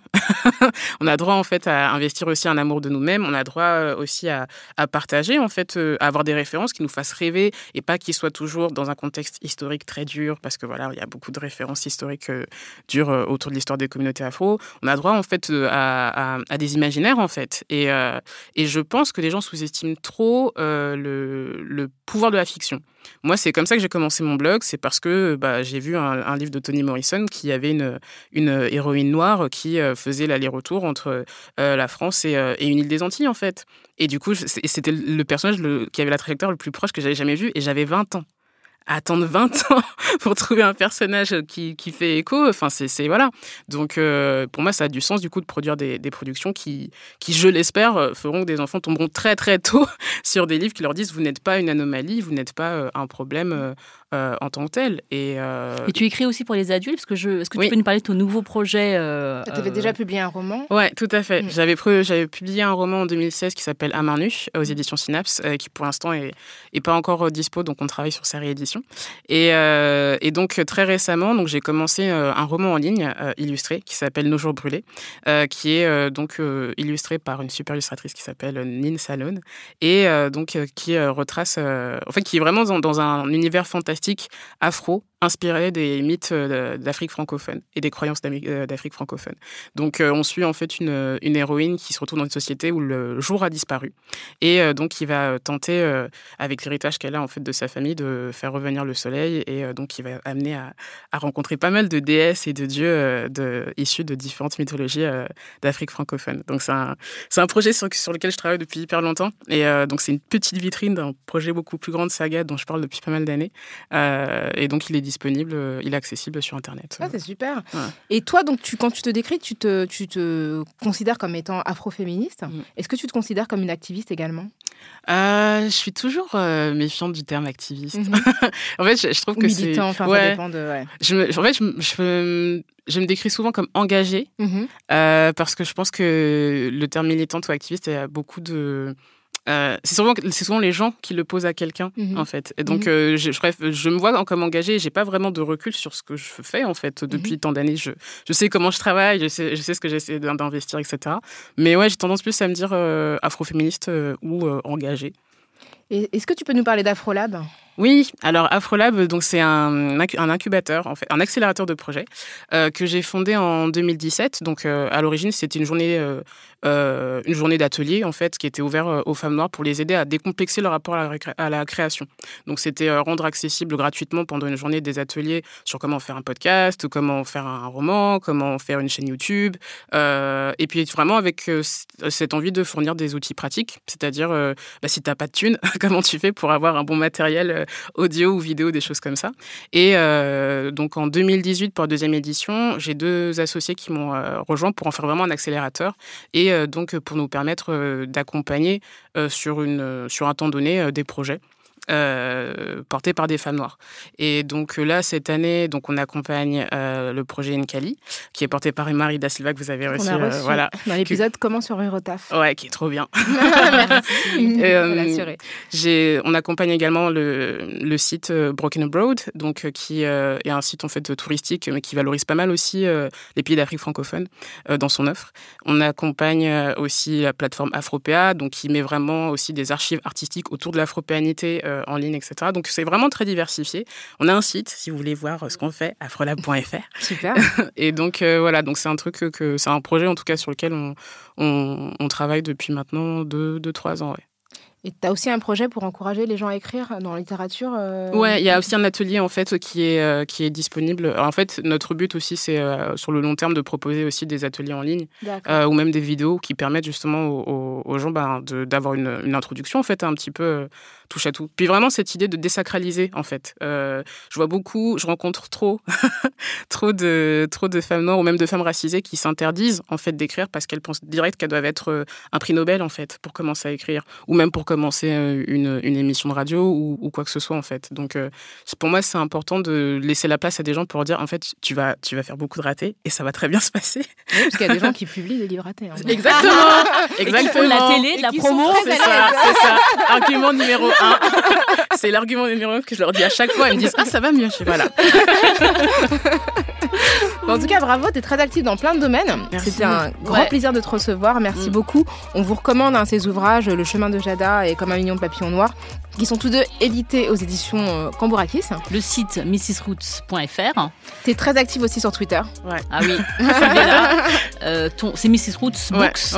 [laughs] on a droit en fait à investir aussi un amour de nous-mêmes. On a droit euh, aussi à, partager en fait, à avoir des références qui nous fassent rêver et pas qu'ils soient toujours dans un contexte historique très dur parce que voilà, il y a beaucoup de références historiques dures autour de l'histoire des communautés afro. On a droit en fait à, des imaginaires en fait. Et, je pense que les gens sous-estiment trop le, pouvoir de la fiction. Moi, c'est comme ça que j'ai commencé mon blog. C'est parce que bah, j'ai vu un, livre de Toni Morrison qui avait une, une héroïne noire qui euh, faisait l'aller-retour entre euh, la France euh, et, une île des Antilles, en fait. Et du coup, c'était le personnage qui avait la trajectoire le plus proche que j'avais jamais vu. Et j'avais 20 ans attendre 20 ans [laughs] pour trouver un personnage qui, qui fait écho. Enfin, c'est voilà. Donc, euh, pour moi, ça a du sens du coup de produire des, productions qui, qui, je l'espère, feront que des enfants tomberont très très tôt [laughs] sur des livres qui leur disent vous n'êtes pas une anomalie, vous n'êtes pas euh, un problème euh, en tant que tel. Et, euh, et, tu écris aussi pour les adultes parce que je... Est-ce que tu peux nous parler de ton nouveau projet euh, Tu avais déjà publié un roman Ouais, tout à fait. Mm. J'avais, j'avais publié un roman en 2016 qui s'appelle À main nue aux éditions Synapse, qui pour l'instant est, est pas encore dispo, donc on travaille sur sa réédition. Et, et donc très récemment, donc j'ai commencé un roman en ligne illustré qui s'appelle Nos jours brûlés, qui est donc illustré par une super illustratrice qui s'appelle Nin Salon et donc qui retrace, en fait, qui est vraiment dans, dans un univers fantastique afro inspiré des mythes euh, d'Afrique francophone et des croyances euh, d'Afrique francophone. Donc euh, on suit en fait une, une, héroïne qui se retrouve dans une société où le jour a disparu et donc qui va tenter avec l'héritage qu'elle a en fait de sa famille de faire revenir le soleil et donc qui va amener à, rencontrer pas mal de déesses et de dieux de, issus de différentes mythologies d'Afrique francophone. Donc c'est un, un, projet sur, sur, lequel je travaille depuis hyper longtemps et donc c'est une petite vitrine d'un projet beaucoup plus grand de saga dont je parle depuis pas mal d'années et donc il est disponible, euh, il est accessible sur Internet. Ah, c'est super. Et toi, donc, tu, quand tu te décris, tu te, tu te considères comme étant afroféministe. Mm. Est-ce que tu te considères comme une activiste également? Euh, Je suis toujours euh, méfiante du terme activiste. Mhm. [laughs] en fait, je, trouve que c'est... enfin, ça dépend de... Je me, en fait, je, je, je, me décris souvent comme engagée mhm. parce que je pense que le terme militante ou activiste, il y a beaucoup de euh, c'est souvent, souvent les gens qui le posent à quelqu'un, mhm. en fait. Et donc, mhm. euh, je, je me vois comme engagée. J'ai pas vraiment de recul sur ce que je fais, en fait, depuis mhm. tant d'années. Je, je, sais comment je travaille, je sais, je sais ce que j'essaie d'investir, etc. Mais ouais, j'ai tendance plus à me dire euh, afroféministe ou engagée. Est-ce que tu peux nous parler d'Afrolab? Oui, alors Afrolab, donc c'est un, un, incubateur, en fait, un accélérateur de projet euh, que j'ai fondé en 2017. Donc euh, à l'origine, c'était une journée, euh, une journée d'atelier en fait, qui était ouverte aux femmes noires pour les aider à décomplexer leur rapport à la, création. Donc c'était rendre accessible gratuitement pendant une journée des ateliers sur comment faire un podcast, comment faire un roman, comment faire une chaîne YouTube, et puis vraiment avec cette envie de fournir des outils pratiques, c'est-à-dire bah, si t'as pas de thunes, [laughs] comment tu fais pour avoir un bon matériel euh, audio ou vidéo, des choses comme ça. Et euh, donc en 2018, pour la deuxième édition, j'ai deux associés qui m'ont euh, rejoint pour en faire vraiment un accélérateur et donc pour nous permettre d'accompagner sur, une, sur un temps donné des projets. Euh, porté par des femmes noires. Et donc euh, là, cette année, donc on accompagne euh, le projet Nkali, qui est porté par Marie Da Silva que vous avez reçu, voilà. dans l'épisode Comment sur Eurotaf. Ouais, qui est trop bien. [laughs] [laughs] Merci. j'ai, on accompagne également le, le site Broken Abroad, donc qui est un site en fait touristique, mais qui valorise pas mal aussi les pays d'Afrique francophone dans son offre. On accompagne aussi la plateforme Afropéa, donc qui met vraiment aussi des archives artistiques autour de l'afropéanité euh, en ligne, etc. Donc c'est vraiment très diversifié. On a un site, si vous voulez voir ce qu'on fait, afrolab.fr. [laughs] Super. [laughs] Et donc euh, voilà, donc c'est un truc que, c'est un projet en tout cas sur lequel on, on, travaille depuis maintenant 2-3 deux, deux, trois ans. Et tu as aussi un projet pour encourager les gens à écrire dans la littérature euh... Ouais, il y a aussi un atelier en fait qui est, euh, qui est disponible. en fait, notre but aussi, c'est euh, sur le long terme de proposer aussi des ateliers en ligne euh, ou même des vidéos qui permettent justement aux, aux gens ben, d'avoir une, une, introduction en fait un petit peu touche à tout. Puis vraiment cette idée de désacraliser en fait. je vois beaucoup, je rencontre trop, [laughs] trop de trop de femmes noires ou même de femmes racisées qui s'interdisent en fait d'écrire parce qu'elles pensent direct qu'elles doivent être un prix Nobel en fait pour commencer à écrire ou même pour commencer euh, une, une émission de radio ou, ou, quoi que ce soit en fait. Donc euh, pour moi c'est important de laisser la place à des gens pour dire en fait tu vas tu vas faire beaucoup de ratés et ça va très bien se passer. Oui, parce qu'il y a des gens qui [laughs] publient des livres ratés. Hein. Exactement. [laughs] Exactement. la télé, la promo. C'est ça, c'est [laughs] ça. Argument numéro un. c'est l'argument numéro un que je leur dis à chaque fois. Ils me disent ah ça va mieux. Je sais voilà. En tout cas, bravo, tu es très active dans plein de domaines. C'était un grand plaisir de te recevoir. Merci mm. beaucoup. On vous recommande hein, ces ouvrages, Le chemin de Jada et Comme un million de papillons noirs, qui sont tous deux édités aux éditions euh, Cambourakis. Le site mrsroots.fr. Tu es très active aussi sur Twitter. Ouais. Ah oui, [laughs] euh, c'est Mrs. Roots Books,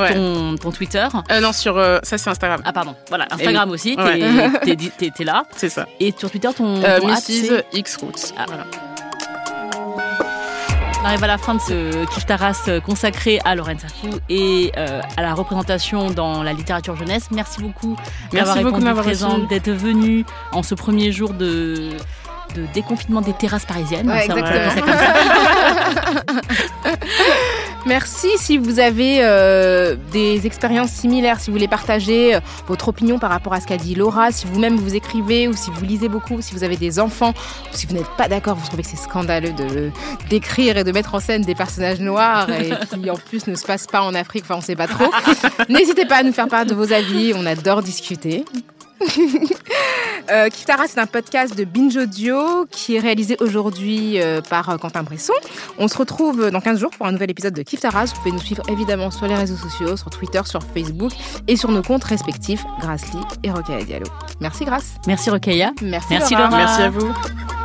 ton, Twitter. Euh, non, sur ça c'est Instagram. Ah pardon, voilà, Instagram aussi, t'es es, là. C'est ça. Et sur Twitter, ton, ton Mrs. X Roots. Ah. Voilà. On arrive à la fin de ce Kiftaras consacré à Lorenza Fou et euh, à la représentation dans la littérature jeunesse. Merci beaucoup d'avoir répondu présente, d'être venu en ce premier jour de de déconfinement des terrasses parisiennes. Ouais, exactement. [laughs] Merci. Si vous avez euh, des expériences similaires, si vous voulez partager euh, votre opinion par rapport à ce qu'a dit Laura, si vous-même vous écrivez ou si vous lisez beaucoup, si vous avez des enfants, ou si vous n'êtes pas d'accord, vous trouvez que c'est scandaleux de d'écrire et de mettre en scène des personnages noirs et [laughs] qui en plus ne se passent pas en Afrique, enfin on sait pas trop. N'hésitez pas à nous faire part de vos avis, on adore discuter. [laughs] euh, Kiftara, c'est un podcast de Binge Audio qui est réalisé aujourd'hui euh, par euh, Quentin Bresson. On se retrouve dans 15 jours pour un nouvel épisode de Kiftara. Vous pouvez nous suivre évidemment sur les réseaux sociaux, sur Twitter, sur Facebook et sur nos comptes respectifs, Gracely et Rokhaya Diallo. Merci Grace. Merci Rokhaya. Merci, Merci Laura. Laura. Merci à vous.